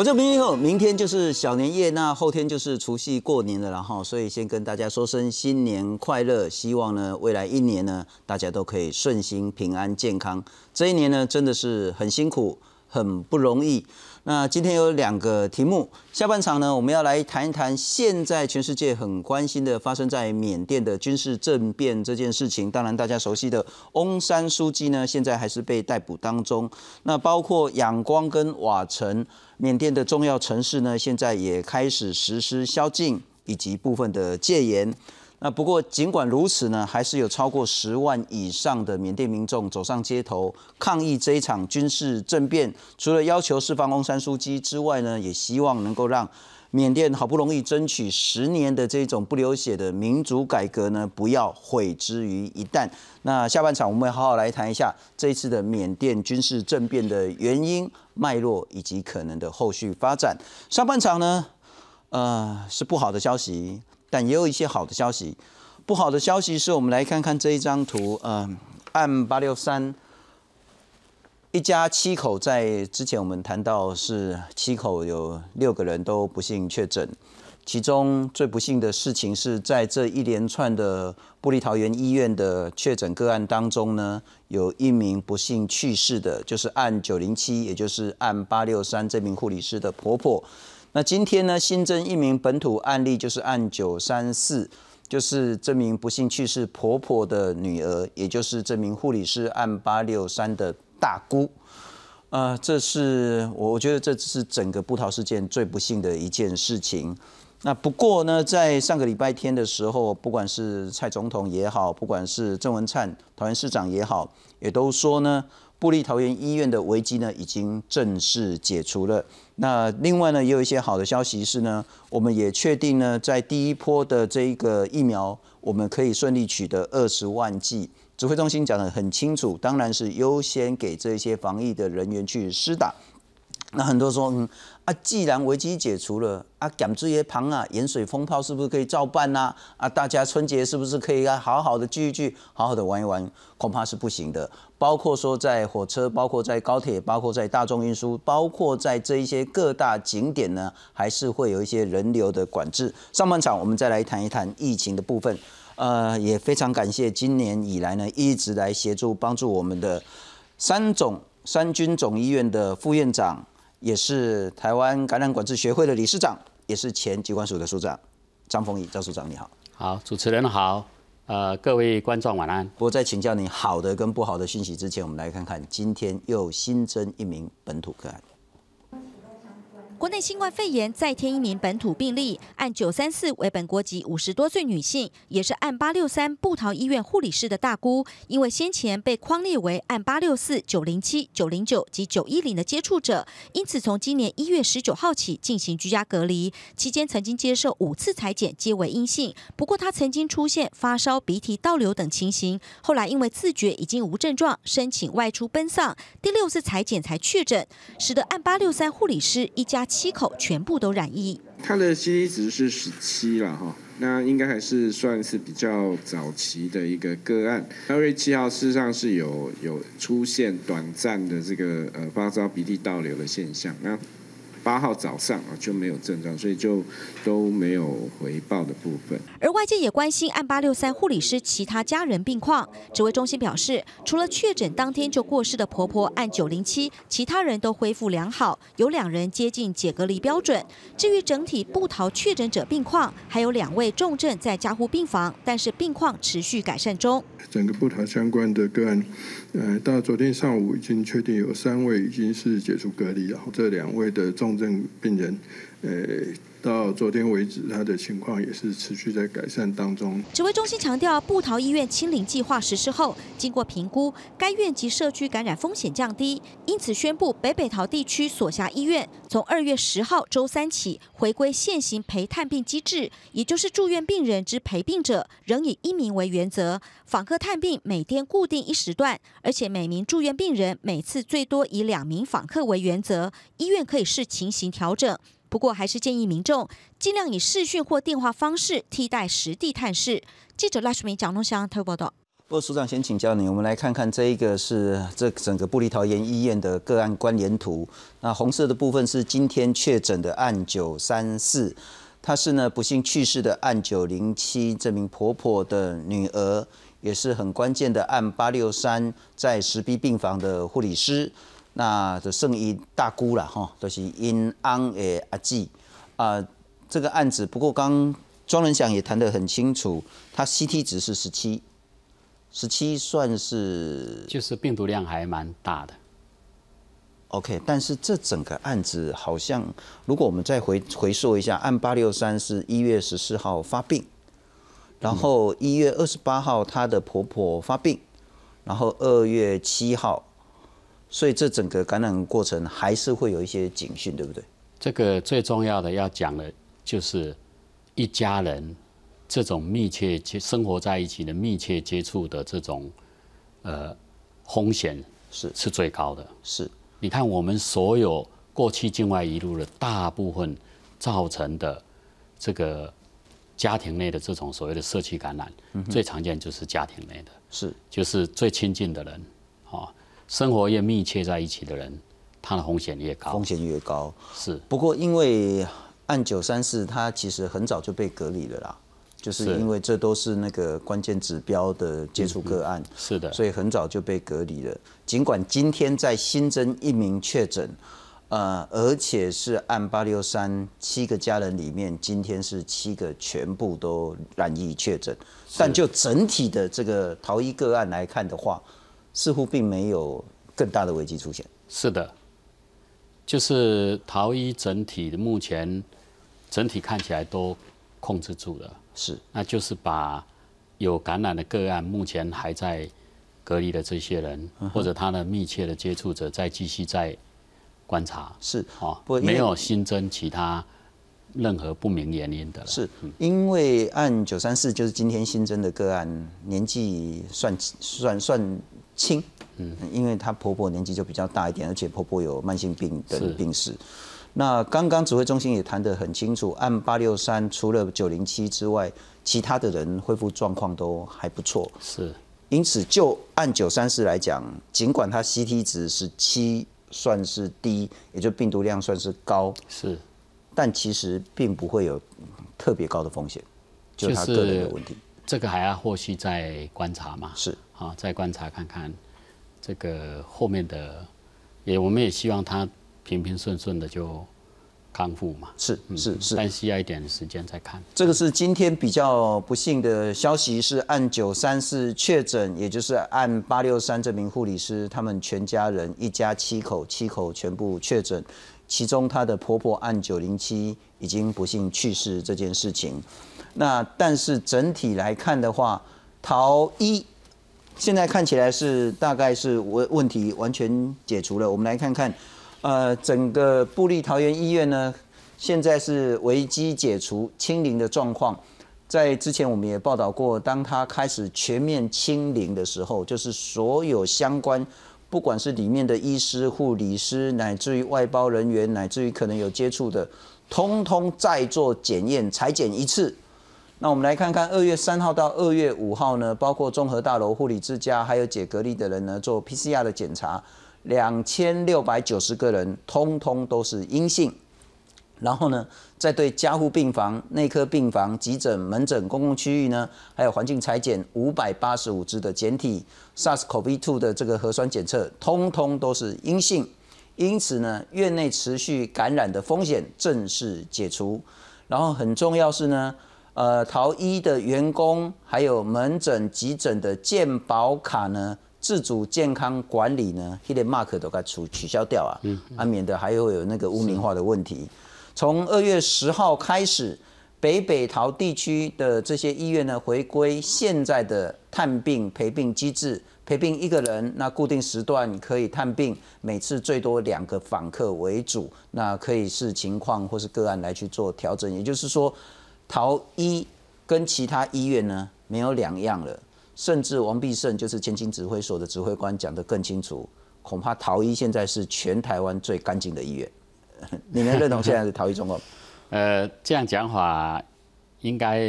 国政明后，明天就是小年夜，那后天就是除夕过年了，然后所以先跟大家说声新年快乐，希望呢未来一年呢大家都可以顺心、平安、健康。这一年呢真的是很辛苦、很不容易。那今天有两个题目，下半场呢，我们要来谈一谈现在全世界很关心的发生在缅甸的军事政变这件事情。当然，大家熟悉的翁山书记呢，现在还是被逮捕当中。那包括仰光跟瓦城，缅甸的重要城市呢，现在也开始实施宵禁以及部分的戒严。那不过，尽管如此呢，还是有超过十万以上的缅甸民众走上街头抗议这一场军事政变。除了要求释放翁山书记之外呢，也希望能够让缅甸好不容易争取十年的这种不流血的民主改革呢，不要毁之于一旦。那下半场我们会好好来谈一下这一次的缅甸军事政变的原因、脉络以及可能的后续发展。上半场呢，呃，是不好的消息。但也有一些好的消息，不好的消息是我们来看看这一张图，嗯，案八六三一家七口，在之前我们谈到是七口有六个人都不幸确诊，其中最不幸的事情是在这一连串的布利桃园医院的确诊个案当中呢，有一名不幸去世的，就是案九零七，也就是案八六三这名护理师的婆婆。那今天呢，新增一名本土案例，就是案九三四，就是这名不幸去世婆婆的女儿，也就是这名护理师案八六三的大姑。呃，这是我我觉得这是整个布桃事件最不幸的一件事情。那不过呢，在上个礼拜天的时候，不管是蔡总统也好，不管是郑文灿桃园市长也好，也都说呢。布利桃园医院的危机呢，已经正式解除了。那另外呢，也有一些好的消息是呢，我们也确定呢，在第一波的这一个疫苗，我们可以顺利取得二十万剂。指挥中心讲得很清楚，当然是优先给这些防疫的人员去施打。那很多说，嗯啊，既然危机解除了，啊，减这些旁啊，盐水风炮是不是可以照办呐？啊，大家春节是不是可以啊，好好的聚一聚，好好的玩一玩？恐怕是不行的。包括说在火车，包括在高铁，包括在大众运输，包括在这一些各大景点呢，还是会有一些人流的管制。上半场我们再来谈一谈疫情的部分。呃，也非常感谢今年以来呢，一直来协助帮助我们的三总三军总医院的副院长。也是台湾感染管制学会的理事长，也是前机关署的署长张丰毅张署长，你好。好，主持人好，呃，各位观众晚安。不过在请教你好的跟不好的讯息之前，我们来看看今天又新增一名本土个案。国内新冠肺炎再添一名本土病例，按九三四为本国籍五十多岁女性，也是按八六三布桃医院护理师的大姑，因为先前被框列为按八六四九零七九零九及九一零的接触者，因此从今年一月十九号起进行居家隔离，期间曾经接受五次裁剪，皆为阴性。不过她曾经出现发烧、鼻涕倒流等情形，后来因为自觉已经无症状，申请外出奔丧，第六次裁剪才确诊，使得按八六三护理师一家。七口全部都染疫，他的 CD 值是十七了哈，那应该还是算是比较早期的一个个案。二月七号事实上是有有出现短暂的这个呃发烧、鼻涕倒流的现象，那。八号早上啊就没有症状，所以就都没有回报的部分。而外界也关心案八六三护理师其他家人病况。指挥中心表示，除了确诊当天就过世的婆婆案九零七，其他人都恢复良好，有两人接近解隔离标准。至于整体不逃确诊者病况，还有两位重症在加护病房，但是病况持续改善中。整个不逃相关的个案，呃，到昨天上午已经确定有三位已经是解除隔离然后，这两位的。重症病人，呃。到昨天为止，他的情况也是持续在改善当中。指挥中心强调，布桃医院清零计划实施后，经过评估，该院及社区感染风险降低，因此宣布北北桃地区所辖医院从二月十号周三起回归现行陪探病机制，也就是住院病人之陪病者仍以一名为原则，访客探病每天固定一时段，而且每名住院病人每次最多以两名访客为原则，医院可以视情形调整。不过，还是建议民众尽量以视讯或电话方式替代实地探视。记者赖淑明、蒋东祥特报道。不过署长先请教你，我们来看看这一个是这整个布利桃园医院的个案关联图。那红色的部分是今天确诊的案九三四，她是呢不幸去世的案九零七，这名婆婆的女儿，也是很关键的案八六三，在石壁病房的护理师。那的圣医大姑啦，哈，都是因安的阿姊啊。这个案子，不过刚庄仁祥也谈得很清楚，他 CT 值是十七。十七算是，就是病毒量还蛮大的。OK，但是这整个案子好像，如果我们再回回溯一下，案八六三是一月十四号发病，然后一月二十八号她的婆婆发病，然后二月七号，所以这整个感染过程还是会有一些警讯，对不对？这个最重要的要讲的，就是一家人。这种密切接生活在一起的密切接触的这种，呃，风险是是最高的。是，你看我们所有过去境外一路的大部分造成的这个家庭内的这种所谓的社区感染，最常见就是家庭内的，是，就是最亲近的人，啊，生活越密切在一起的人，他的风险越高。风险越高。是。不过因为按九三四，他其实很早就被隔离了啦。就是因为这都是那个关键指标的接触个案，是的，所以很早就被隔离了。尽管今天在新增一名确诊，呃，而且是按八六三七个家人里面，今天是七个全部都染疫确诊，但就整体的这个逃逸个案来看的话，似乎并没有更大的危机出现。是的，就是逃逸整体的目前整体看起来都控制住了。是，那就是把有感染的个案，目前还在隔离的这些人，或者他的密切的接触者，再继续在观察。是，哦，没有新增其他任何不明原因的了。是，因为按九三四就是今天新增的个案，年纪算算算轻，嗯，因为她婆婆年纪就比较大一点，而且婆婆有慢性病的病史。那刚刚指挥中心也谈得很清楚，按八六三除了九零七之外，其他的人恢复状况都还不错。是，因此就按九三四来讲，尽管它 CT 值是七，算是低，也就病毒量算是高，是，但其实并不会有特别高的风险，就是他个人的问题。这个还要后续再观察嘛？是，好，再观察看看这个后面的，也我们也希望他。平平顺顺的就康复嘛，是是是，但需要一点时间再看。这个是今天比较不幸的消息，是按九三四确诊，也就是按八六三这名护理师，他们全家人一家七口，七口全部确诊，其中她的婆婆按九零七已经不幸去世这件事情。那但是整体来看的话，逃一现在看起来是大概是问问题完全解除了。我们来看看。呃，整个布利桃园医院呢，现在是危机解除、清零的状况。在之前我们也报道过，当他开始全面清零的时候，就是所有相关，不管是里面的医师、护理师，乃至于外包人员，乃至于可能有接触的，通通再做检验、裁剪一次。那我们来看看二月三号到二月五号呢，包括综合大楼、护理之家，还有解隔离的人呢，做 PCR 的检查。两千六百九十个人，通通都是阴性。然后呢，再对加护病房、内科病房、急诊、门诊、公共区域呢，还有环境裁剪五百八十五支的检体，SARS-CoV-2 的这个核酸检测，通通都是阴性。因此呢，院内持续感染的风险正式解除。然后很重要是呢，呃，逃医的员工，还有门诊、急诊的健保卡呢。自主健康管理呢，这些 mark 都该取取消掉啊，嗯啊，免得还会有那个污名化的问题。从二月十号开始，北北桃地区的这些医院呢，回归现在的探病陪病机制，陪病一个人，那固定时段可以探病，每次最多两个访客为主，那可以视情况或是个案来去做调整。也就是说，桃医跟其他医院呢没有两样了。甚至王必胜就是前进指挥所的指挥官讲得更清楚，恐怕桃医现在是全台湾最干净的医院。你能认同现在的桃医状况？呃，这样讲法应该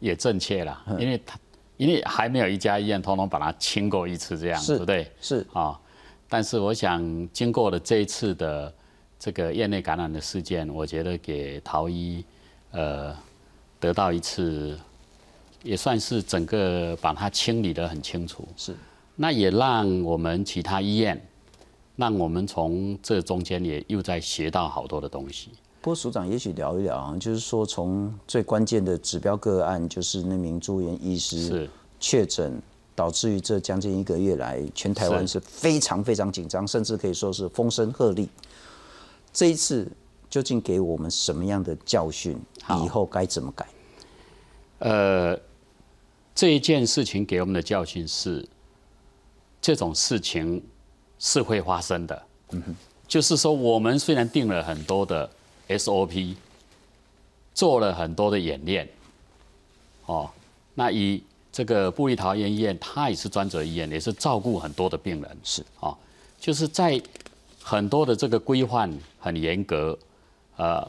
也正确啦，因为他因为还没有一家医院通通把它清过一次，这样是对不对？是啊，但是我想经过了这一次的这个院内感染的事件，我觉得给逃医呃得到一次，也算是整个把它清理得很清楚。是，那也让我们其他医院，让我们从这中间也又在学到好多的东西。不过署长也许聊一聊啊，就是说从最关键的指标个案，就是那名住院医师是确诊，导致于这将近一个月来，全台湾是是非常非常紧张，甚至可以说是风声鹤唳。这一次究竟给我们什么样的教训？以后该怎么改？呃，这一件事情给我们的教训是，这种事情是会发生的。就是说，我们虽然定了很多的 SOP，做了很多的演练，哦，那以这个布利桃园医院，它也是专责医院，也是照顾很多的病人，是哦，就是在很多的这个规范很严格，呃，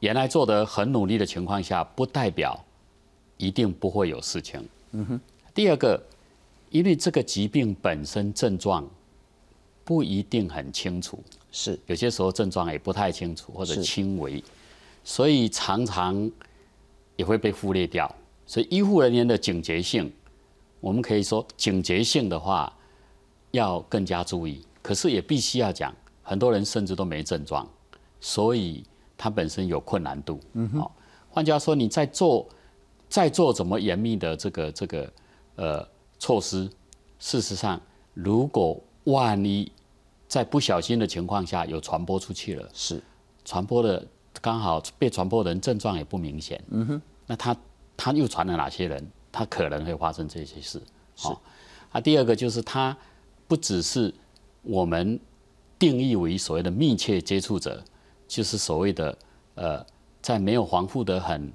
原来做的很努力的情况下，不代表一定不会有事情。嗯哼。第二个，因为这个疾病本身症状不一定很清楚，是有些时候症状也不太清楚或者轻微，所以常常也会被忽略掉。所以医护人员的警觉性，我们可以说警觉性的话要更加注意。可是也必须要讲，很多人甚至都没症状，所以它本身有困难度。嗯好、换句话说，你在做在做怎么严密的这个这个呃措施，事实上，如果万一在不小心的情况下有传播出去了，是传播的刚好被传播的人症状也不明显，嗯哼，那他他又传了哪些人？他可能会发生这些事。好、啊，第二个就是他不只是我们定义为所谓的密切接触者，就是所谓的呃，在没有防护的很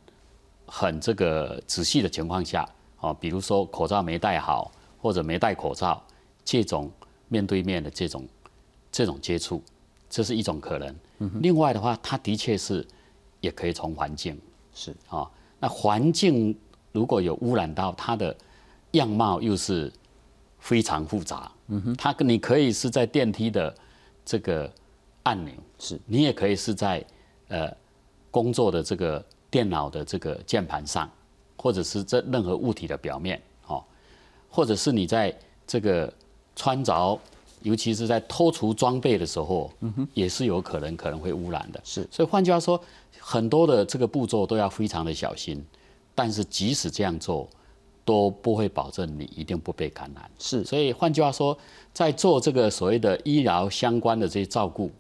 很这个仔细的情况下，哦，比如说口罩没戴好，或者没戴口罩，这种面对面的这种这种接触，这是一种可能。另外的话，它的确是也可以从环境是啊、那环境如果有污染到它的样貌，又是非常复杂。嗯哼，它跟你可以是在电梯的这个按钮，是你也可以是在呃工作的这个电脑的这个键盘上，或者是这任何物体的表面，哦，或者是你在这个穿着，尤其是在脱除装备的时候，也是有可能可能会污染的。是所以换句话说，很多的这个步骤都要非常的小心，但是即使这样做，都不会保证你一定不被感染。是所以换句话说，在做这个所谓的医疗相关的这些照顾，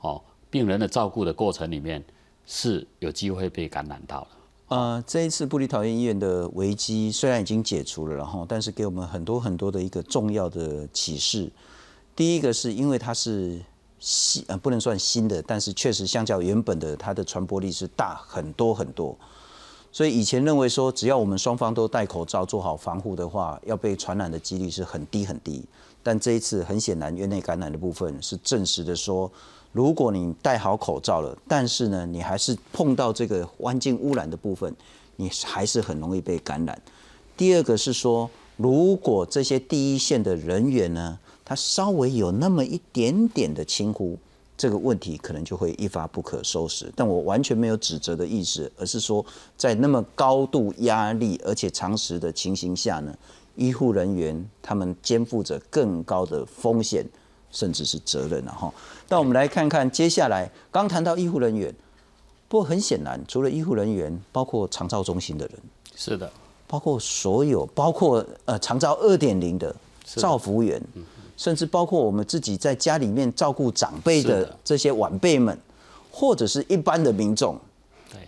哦，病人的照顾的过程里面，是有机会被感染到的。呃，这一次布里桃园医院的危机虽然已经解除了，然后但是给我们很多很多的一个重要的启示。第一个是因为它是新呃不能算新的，但是确实相较原本的它的传播力是大很多很多。所以以前认为说只要我们双方都戴口罩做好防护的话，要被传染的几率是很低很低。但这一次很显然院内感染的部分是证实的说，如果你戴好口罩了，但是呢你还是碰到这个环境污染的部分，你还是很容易被感染。第二个是说，如果这些第一线的人员呢，他稍微有那么一点点的轻忽，这个问题可能就会一发不可收拾。但我完全没有指责的意思，而是说，在那么高度压力而且常识的情形下呢，医护人员他们肩负着更高的风险，甚至是责任了哈。那我们来看看接下来，刚谈到医护人员，不过很显然，除了医护人员，包括长照中心的人。是的，包括所有，包括呃长照二点零的照服员，甚至包括我们自己在家里面照顾长辈的的这些晚辈们，或者是一般的民众，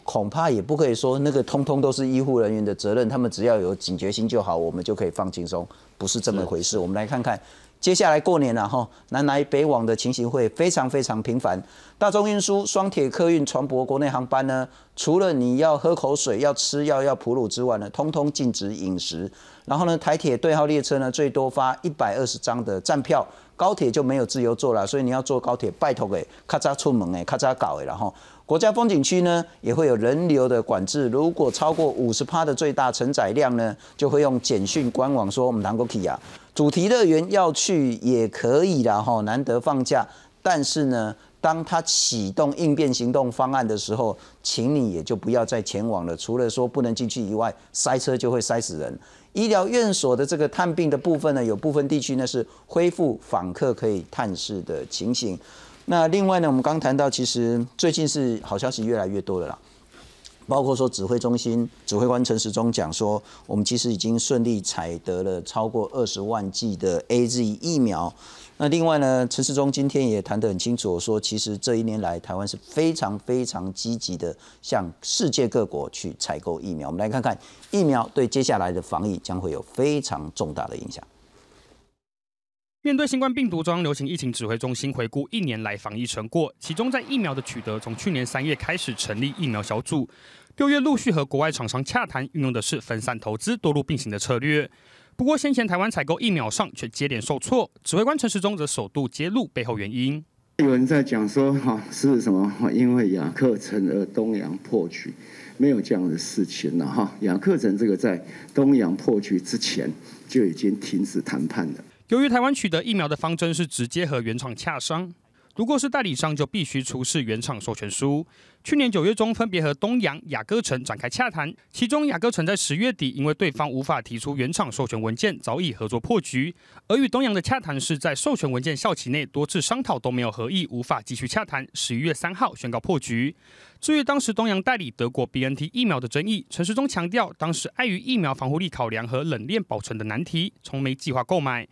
恐怕也不可以说那个通通都是医护人员的责任，他们只要有警觉心就好，我们就可以放轻松，不是这么回事。我们来看看。接下来过年了哈，南来北往的情形会非常非常频繁。大众运输、双铁客运、船舶国内航班呢，除了你要喝口水、要吃药、要哺乳之外呢，通通禁止饮食。然后呢，台铁对号列车呢，最多发一百二十张的站票，高铁就没有自由坐了，所以你要坐高铁，拜托给，咔嚓出门诶，咔嚓搞诶，然后国家风景区呢也会有人流的管制，如果超过五十趴的最大承载量呢，就会用简讯官网说我们南国 K 啊，主题乐园要去也可以啦哈，难得放假，但是呢，当他启动应变行动方案的时候，请你也就不要再前往了，除了说不能进去以外，塞车就会塞死人。医疗院所的这个探病的部分呢，有部分地区呢是恢复访客可以探视的情形。那另外呢，我们刚谈到，其实最近是好消息越来越多了啦，包括说指挥中心指挥官陈时中讲说，我们其实已经顺利采得了超过二十万剂的 A Z 疫苗。那另外呢，陈时中今天也谈得很清楚，说其实这一年来台湾是非常非常积极的向世界各国去采购疫苗。我们来看看疫苗对接下来的防疫将会有非常重大的影响。面对新冠病毒，中央流行疫情指挥中心回顾一年来防疫成果，其中在疫苗的取得，从去年三月开始成立疫苗小组，六月陆续和国外厂商洽谈，运用的是分散投资、多路并行的策略。不过，先前台湾采购疫苗上却接连受挫，指挥官陈时中则首度揭露背后原因。有人在讲说，哈是什么？因为雅克城而东洋破局，没有这样的事情了哈。雅克城这个在东洋破局之前就已经停止谈判了。由于台湾取得疫苗的方针是直接和原厂洽商，如果是代理商就必须出示原厂授权书。去年九月中分别和东洋、雅歌城展开洽谈，其中雅歌城在十月底因为对方无法提出原厂授权文件，早已合作破局；而与东洋的洽谈是在授权文件效期内多次商讨都没有合意，无法继续洽谈。十一月三号宣告破局。至于当时东洋代理德国 BNT 疫苗的争议，陈时中强调，当时碍于疫苗防护力考量和冷链保存的难题，从没计划购买。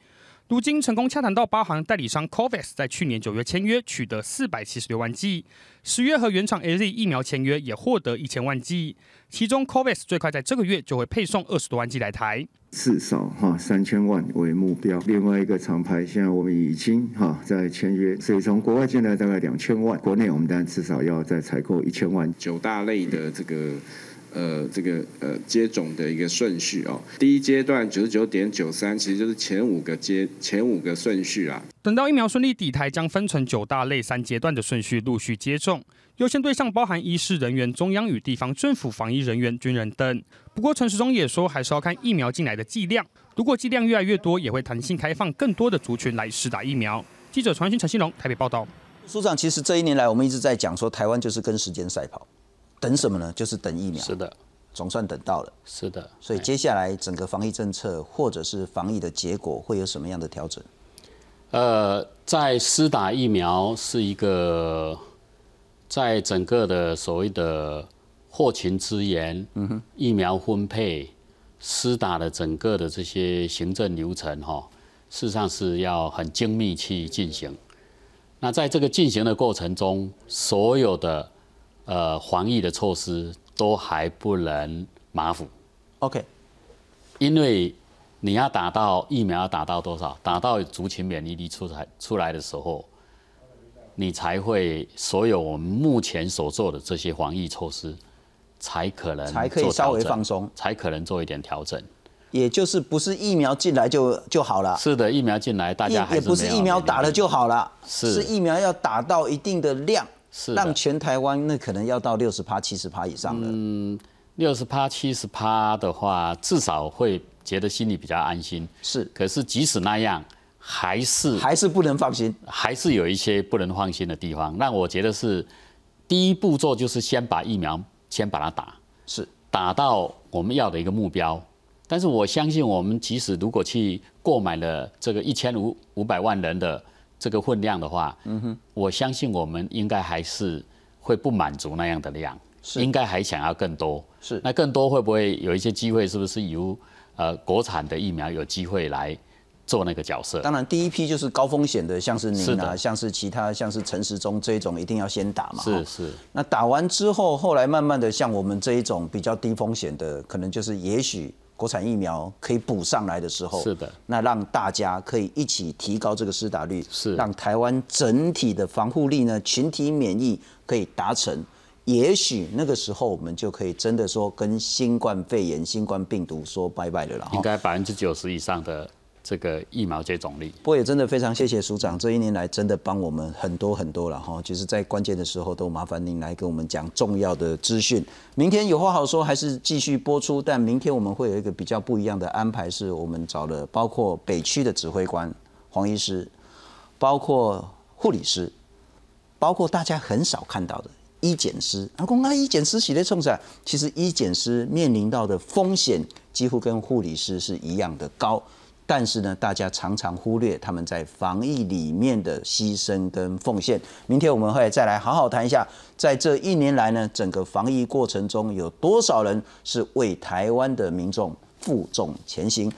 如今成功洽谈到八行代理商 Covax 在去年九月签约，取得四百七十六万剂；十月和原厂 AZ 疫苗签约，也获得一千万剂。其中 Covax 最快在这个月就会配送二十多万剂来台，至少哈三千万为目标。另外一个厂牌现在我们已经哈在签约，所以从国外进来大概两千万，国内我们当然至少要再采购一千万。九大类的这个。呃，这个呃接种的一个顺序哦，第一阶段九十九点九三，其实就是前五个阶前五个顺序啊。等到疫苗顺利抵台，将分成九大类三阶段的顺序陆续接种，优先对象包含医师人员、中央与地方政府防疫人员、军人等。不过陈时中也说，还是要看疫苗进来的剂量，如果剂量越来越多，也会弹性开放更多的族群来试打疫苗。记者传讯陈新龙台北报道。署长，其实这一年来，我们一直在讲说，台湾就是跟时间赛跑。等什么呢？就是等疫苗。是的，总算等到了。是的，所以接下来整个防疫政策或者是防疫的结果会有什么样的调整？呃，在施打疫苗是一个，在整个的所谓的后勤资源、嗯哼，疫苗分配、施打的整个的这些行政流程，哈，事实上是要很精密去进行。那在这个进行的过程中，所有的呃，防疫的措施都还不能马虎，OK，因为你要打到疫苗要打到多少，打到族群免疫力出来出来的时候，你才会所有我们目前所做的这些防疫措施，才可能才可以稍微放松，才可能做一点调整。也就是不是疫苗进来就就好了？是的，疫苗进来大家也不是疫苗打了就好了，是疫苗要打到一定的量。让全台湾那可能要到六十趴、七十趴以上了。嗯，六十趴、七十趴的话，至少会觉得心里比较安心。是，可是即使那样，还是还是不能放心，还是有一些不能放心的地方。那我觉得是第一步骤就是先把疫苗先把它打，是打到我们要的一个目标。但是我相信，我们即使如果去购买了这个一千五五百万人的。这个分量的话，嗯哼，我相信我们应该还是会不满足那样的量，是应该还想要更多，是那更多会不会有一些机会？是不是由呃国产的疫苗有机会来做那个角色？当然，第一批就是高风险的，像是您啊，像是其他像是陈时中这一种，一定要先打嘛。是是。那打完之后，后来慢慢的像我们这一种比较低风险的，可能就是也许。国产疫苗可以补上来的时候，是的，那让大家可以一起提高这个施打率，是。让台湾整体的防护力呢，群体免疫可以达成，也许那个时候我们就可以真的说跟新冠肺炎、新冠病毒说拜拜了啦。应该百分之九十以上的这个疫苗接种率。不过也真的非常谢谢署长，这一年来真的帮我们很多很多了哈，就是在关键的时候都麻烦您来跟我们讲重要的资讯。明天有话好说，还是继续播出，但明天我们会有一个比较不一样的安排，是我们找了包括北区的指挥官黄医师，包括护理师，包括大家很少看到的医检师。阿公，那医检师写在冲啥？其实医检师面临到的风险几乎跟护理师是一样的高。但是呢，大家常常忽略他们在防疫里面的牺牲跟奉献。明天我们会再来好好谈一下，在这一年来呢，整个防疫过程中有多少人是为台湾的民众负重前行。